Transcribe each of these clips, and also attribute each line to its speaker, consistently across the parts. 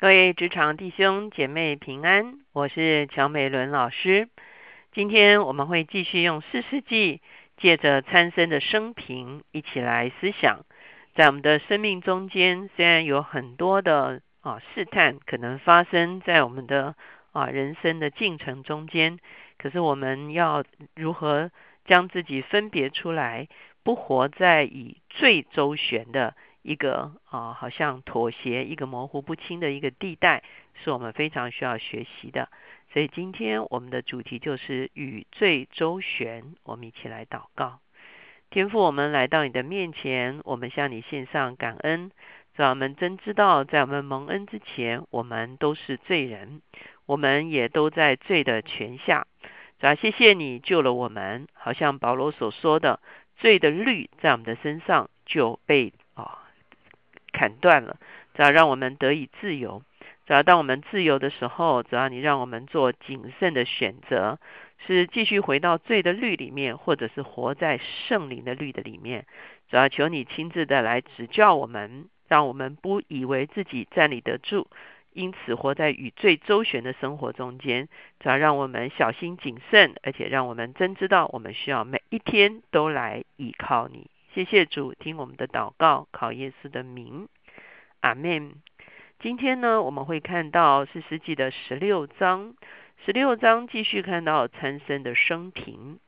Speaker 1: 各位职场弟兄姐妹平安，我是乔美伦老师。今天我们会继续用四世纪，借着参生的生平，一起来思想，在我们的生命中间，虽然有很多的啊试探可能发生在我们的啊人生的进程中间，可是我们要如何将自己分别出来，不活在以最周旋的。一个啊，好像妥协，一个模糊不清的一个地带，是我们非常需要学习的。所以今天我们的主题就是与罪周旋。我们一起来祷告，天父，我们来到你的面前，我们向你献上感恩。在我们真知道，在我们蒙恩之前，我们都是罪人，我们也都在罪的权下。主要谢谢你救了我们，好像保罗所说的，罪的律在我们的身上就被。砍断了，只要让我们得以自由。只要当我们自由的时候，只要你让我们做谨慎的选择，是继续回到罪的律里面，或者是活在圣灵的律的里面。只要求你亲自的来指教我们，让我们不以为自己站立得住，因此活在与罪周旋的生活中间。只要让我们小心谨慎，而且让我们真知道，我们需要每一天都来依靠你。谢谢主，听我们的祷告，考耶稣的名，阿门。今天呢，我们会看到是世纪的十六章，十六章继续看到参生的生平。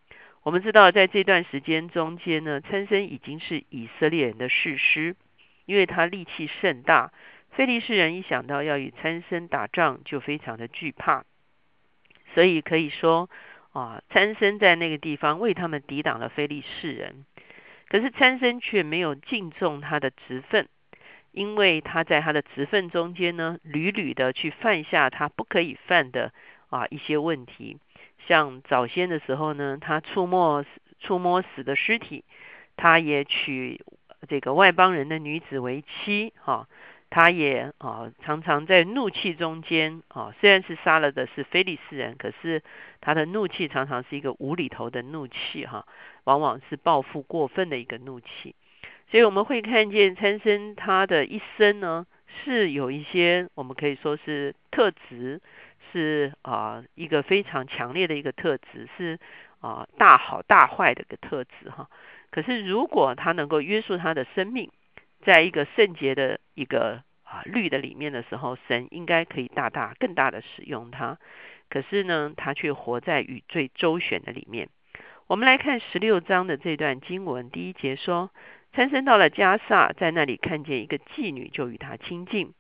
Speaker 1: 我们知道，在这段时间中间呢，参生已经是以色列人的士师，因为他力气甚大。非利士人一想到要与参生打仗，就非常的惧怕，所以可以说啊，参生在那个地方为他们抵挡了非利士人。可是参生却没有敬重他的职分，因为他在他的职分中间呢，屡屡的去犯下他不可以犯的啊一些问题。像早先的时候呢，他触摸触摸死的尸体，他也娶这个外邦人的女子为妻，哈，他也啊常常在怒气中间啊，虽然是杀了的是非利士人，可是他的怒气常常是一个无厘头的怒气，哈。往往是报复过分的一个怒气，所以我们会看见参生他的一生呢，是有一些我们可以说是特质，是啊一个非常强烈的一个特质，是啊大好大坏的一个特质哈。可是如果他能够约束他的生命，在一个圣洁的一个啊律的里面的时候，神应该可以大大更大的使用他。可是呢，他却活在与最周旋的里面。我们来看十六章的这段经文，第一节说：参生到了加萨，在那里看见一个妓女，就与他亲近。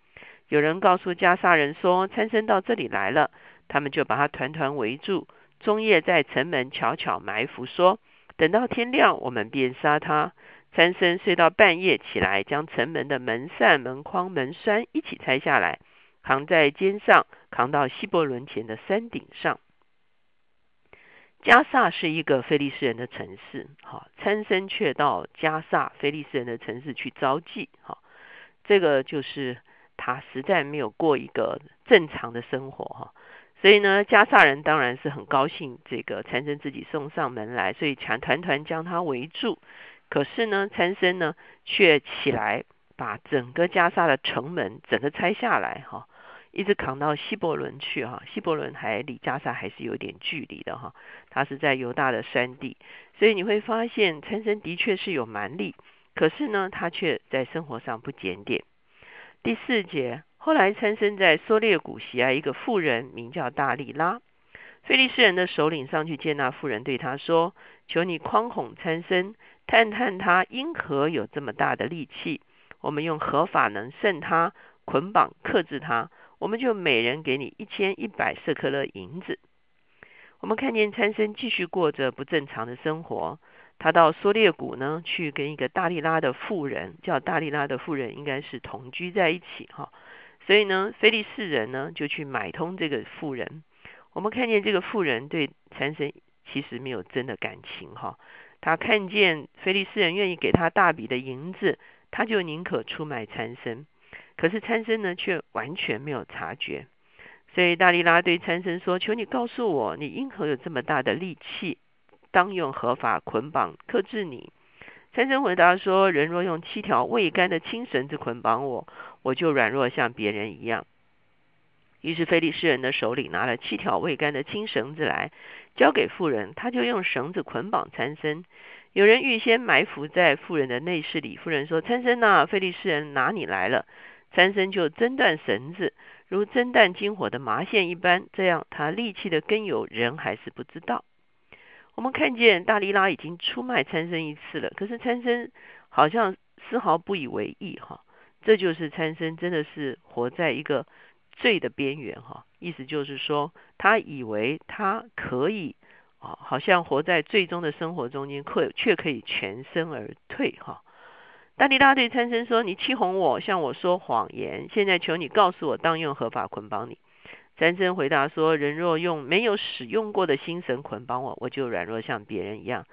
Speaker 1: 有人告诉加萨人说，参生到这里来了，他们就把他团团围住，中夜在城门悄悄埋伏，说：等到天亮，我们便杀他。参生睡到半夜起来，将城门的门扇、门框、门栓一起拆下来，扛在肩上，扛到希伯伦前的山顶上。加萨是一个非利士人的城市，哈，参生却到加萨非利士人的城市去招妓，哈，这个就是他实在没有过一个正常的生活，哈，所以呢，加萨人当然是很高兴这个参生自己送上门来，所以强团团将他围住。可是呢，参生呢却起来把整个加萨的城门整个拆下来，哈。一直扛到希伯伦去哈，希伯伦还离加萨还是有点距离的哈，他是在犹大的山地，所以你会发现参生的确是有蛮力，可是呢，他却在生活上不检点。第四节，后来参生在梭列谷喜爱一个妇人，名叫大利拉，菲利士人的首领上去见那妇人，对他说：“求你匡哄参生，探探他因何有这么大的力气，我们用合法能胜他，捆绑克制他。”我们就每人给你一千一百色克勒银子。我们看见参生继续过着不正常的生活。他到梭列谷呢，去跟一个大利拉的妇人，叫大利拉的妇人，应该是同居在一起哈。所以呢，菲利士人呢就去买通这个妇人。我们看见这个妇人对参生其实没有真的感情哈。他看见菲利斯人愿意给他大笔的银子，他就宁可出卖参生。可是参生呢，却完全没有察觉。所以大力拉对参生说：“求你告诉我，你因何有这么大的力气，当用合法捆绑克制你？”参生回答说：“人若用七条未干的青绳子捆绑我，我就软弱像别人一样。”于是菲利士人的手里拿了七条未干的青绳子来，交给妇人，他就用绳子捆绑参孙。有人预先埋伏在妇人的内室里，妇人说：“参孙呐，菲利士人拿你来了。”参孙就挣断绳子，如挣断金火的麻线一般。这样，他力气的根由人还是不知道。我们看见大利拉已经出卖参孙一次了，可是参孙好像丝毫不以为意哈。这就是参孙真的是活在一个罪的边缘哈。意思就是说，他以为他可以啊，好像活在最终的生活中间，可却可以全身而退哈。大利拉对参僧说：“你欺哄我，向我说谎言。现在求你告诉我，当用合法捆绑你。”参孙回答说：“人若用没有使用过的新绳捆绑我，我就软弱像别人一样。”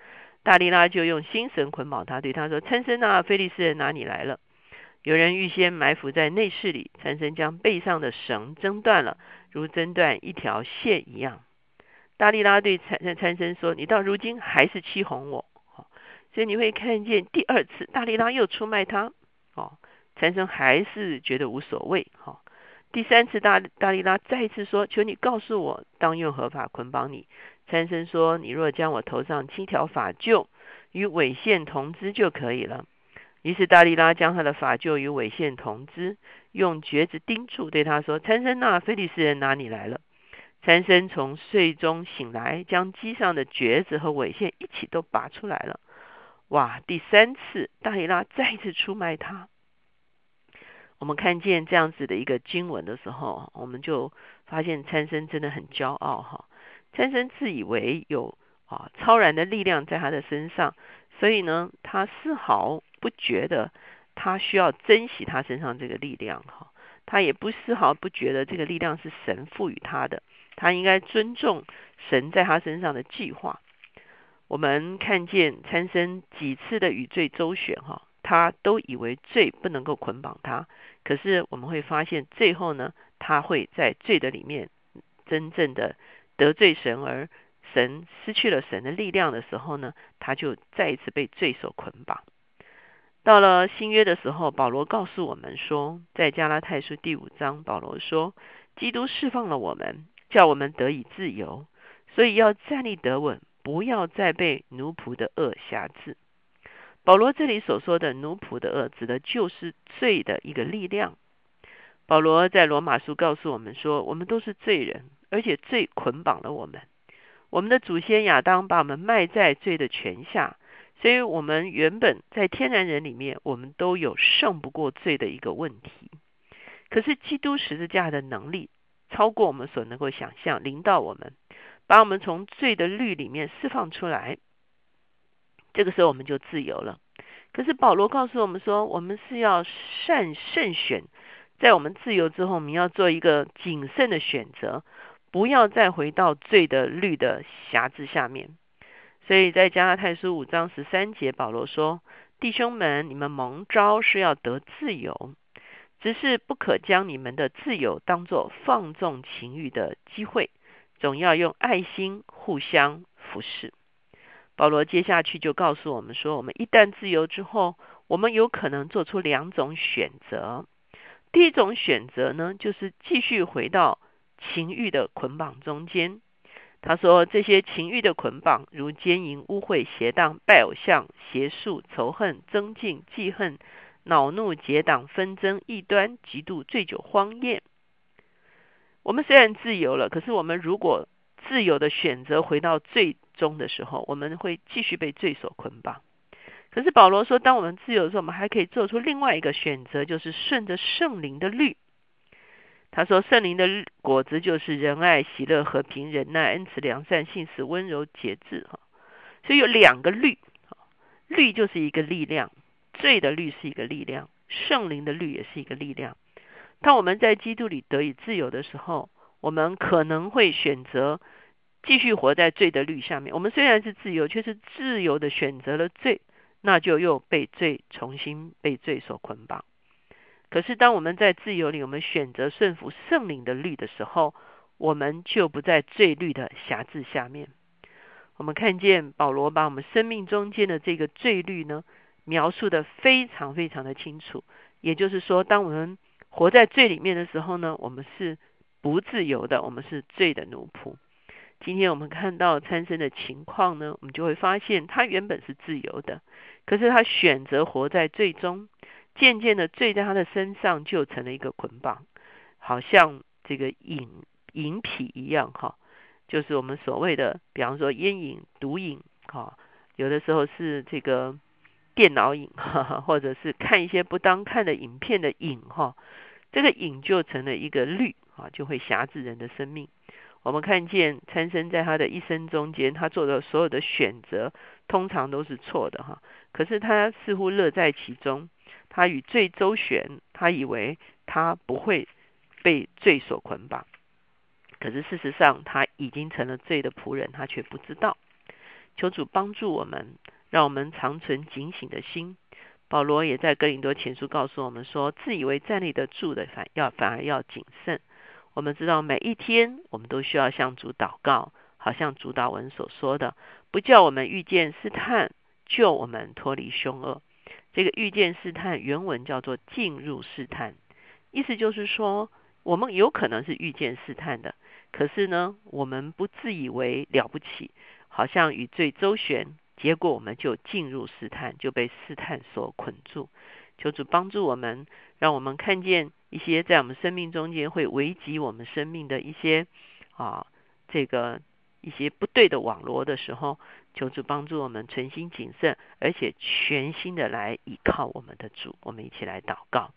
Speaker 1: 大利拉就用新绳捆绑他，对他说：“参僧啊，菲利斯人哪里来了。有人预先埋伏在内室里。”参生将背上的绳挣断了，如挣断一条线一样。大力拉对参参生说：“你到如今还是欺哄我。”所以你会看见第二次大力拉又出卖他，哦，参生还是觉得无所谓，哈。第三次大大力拉再一次说：“求你告诉我，当用合法捆绑你。”参生说：“你若将我头上七条法臼与尾线同支就可以了。”于是大利拉将他的法臼与尾线同之，用橛子钉住，对他说：“参孙呐，非利斯人哪里来了。”参孙从睡中醒来，将机上的橛子和尾线一起都拔出来了。哇！第三次大利拉再次出卖他。我们看见这样子的一个经文的时候，我们就发现参孙真的很骄傲哈。参孙自以为有啊超然的力量在他的身上，所以呢，他丝毫不觉得他需要珍惜他身上这个力量哈。他也不丝毫不觉得这个力量是神赋予他的，他应该尊重神在他身上的计划。我们看见参孙几次的与罪周旋哈。他都以为罪不能够捆绑他，可是我们会发现，最后呢，他会在罪的里面真正的得罪神，而神失去了神的力量的时候呢，他就再一次被罪所捆绑。到了新约的时候，保罗告诉我们说，在加拉太书第五章，保罗说，基督释放了我们，叫我们得以自由，所以要站立得稳，不要再被奴仆的恶辖制。保罗这里所说的奴仆的恶，指的就是罪的一个力量。保罗在罗马书告诉我们说，我们都是罪人，而且罪捆绑了我们。我们的祖先亚当把我们卖在罪的权下，所以我们原本在天然人里面，我们都有胜不过罪的一个问题。可是基督十字架的能力超过我们所能够想象，领导我们，把我们从罪的律里面释放出来。这个时候我们就自由了。可是保罗告诉我们说，我们是要善慎选，在我们自由之后，我们要做一个谨慎的选择，不要再回到罪的律的辖制下面。所以在加拉太书五章十三节，保罗说：“弟兄们，你们蒙召是要得自由，只是不可将你们的自由当作放纵情欲的机会，总要用爱心互相服侍。”保罗接下去就告诉我们说，我们一旦自由之后，我们有可能做出两种选择。第一种选择呢，就是继续回到情欲的捆绑中间。他说，这些情欲的捆绑，如奸淫、污秽、邪荡、拜偶像、邪术、仇恨、增进、记恨、恼怒、结党、纷争、异端、嫉妒、醉酒、荒宴。我们虽然自由了，可是我们如果自由的选择回到最终的时候，我们会继续被罪所捆绑。可是保罗说，当我们自由的时候，我们还可以做出另外一个选择，就是顺着圣灵的律。他说，圣灵的果子就是仁爱、喜乐、和平、忍耐、恩慈、良善、信实、温柔、节制。哈，所以有两个律。律就是一个力量，罪的律是一个力量，圣灵的律也是一个力量。当我们在基督里得以自由的时候，我们可能会选择。继续活在罪的律下面。我们虽然是自由，却是自由的选择了罪，那就又被罪重新被罪所捆绑。可是，当我们在自由里，我们选择顺服圣灵的律的时候，我们就不在罪律的辖制下面。我们看见保罗把我们生命中间的这个罪律呢，描述的非常非常的清楚。也就是说，当我们活在罪里面的时候呢，我们是不自由的，我们是罪的奴仆。今天我们看到参生的情况呢，我们就会发现他原本是自由的，可是他选择活在罪中，渐渐的罪在他的身上就成了一个捆绑，好像这个瘾瘾癖一样哈，就是我们所谓的，比方说烟瘾、毒瘾哈，有的时候是这个电脑瘾哈，或者是看一些不当看的影片的瘾哈，这个瘾就成了一个律啊，就会辖制人的生命。我们看见参生在他的一生中间，他做的所有的选择，通常都是错的哈。可是他似乎乐在其中，他与罪周旋，他以为他不会被罪所捆绑。可是事实上，他已经成了罪的仆人，他却不知道。求主帮助我们，让我们长存警醒的心。保罗也在哥林多前书告诉我们说，自以为站立得住的，反要反而要谨慎。我们知道每一天，我们都需要向主祷告，好像主祷文所说的，不叫我们遇见试探，救我们脱离凶恶。这个遇见试探原文叫做进入试探，意思就是说，我们有可能是遇见试探的，可是呢，我们不自以为了不起，好像与罪周旋，结果我们就进入试探，就被试探所捆住。求主帮助我们，让我们看见。一些在我们生命中间会危及我们生命的一些啊，这个一些不对的网罗的时候，求主帮助我们存心谨慎，而且全心的来依靠我们的主。我们一起来祷告，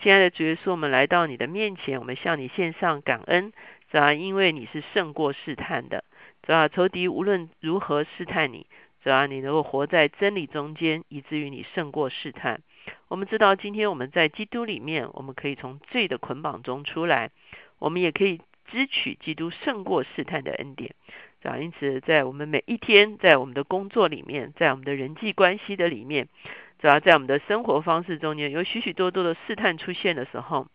Speaker 1: 亲爱的主耶稣，我们来到你的面前，我们向你献上感恩，主要因为你是胜过试探的，主要仇敌无论如何试探你，主要你能够活在真理中间，以至于你胜过试探。我们知道，今天我们在基督里面，我们可以从罪的捆绑中出来，我们也可以支取基督胜过试探的恩典。啊，因此，在我们每一天，在我们的工作里面，在我们的人际关系的里面，主要在我们的生活方式中间，有许许多多的试探出现的时候，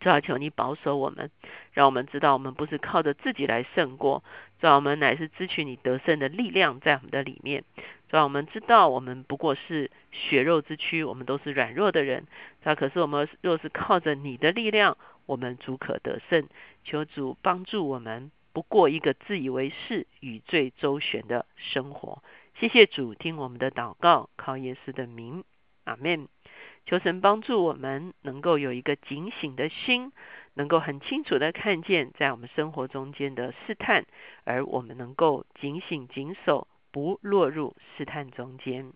Speaker 1: 主要求你保守我们，让我们知道我们不是靠着自己来胜过，主要我们乃是支取你得胜的力量在我们的里面。主要我们知道，我们不过是血肉之躯，我们都是软弱的人。那可是我们若是靠着你的力量，我们足可得胜。求主帮助我们，不过一个自以为是、与罪周旋的生活。谢谢主，听我们的祷告，靠耶稣的名，阿门。求神帮助我们，能够有一个警醒的心，能够很清楚的看见在我们生活中间的试探，而我们能够警醒、谨守。不落入试探中间。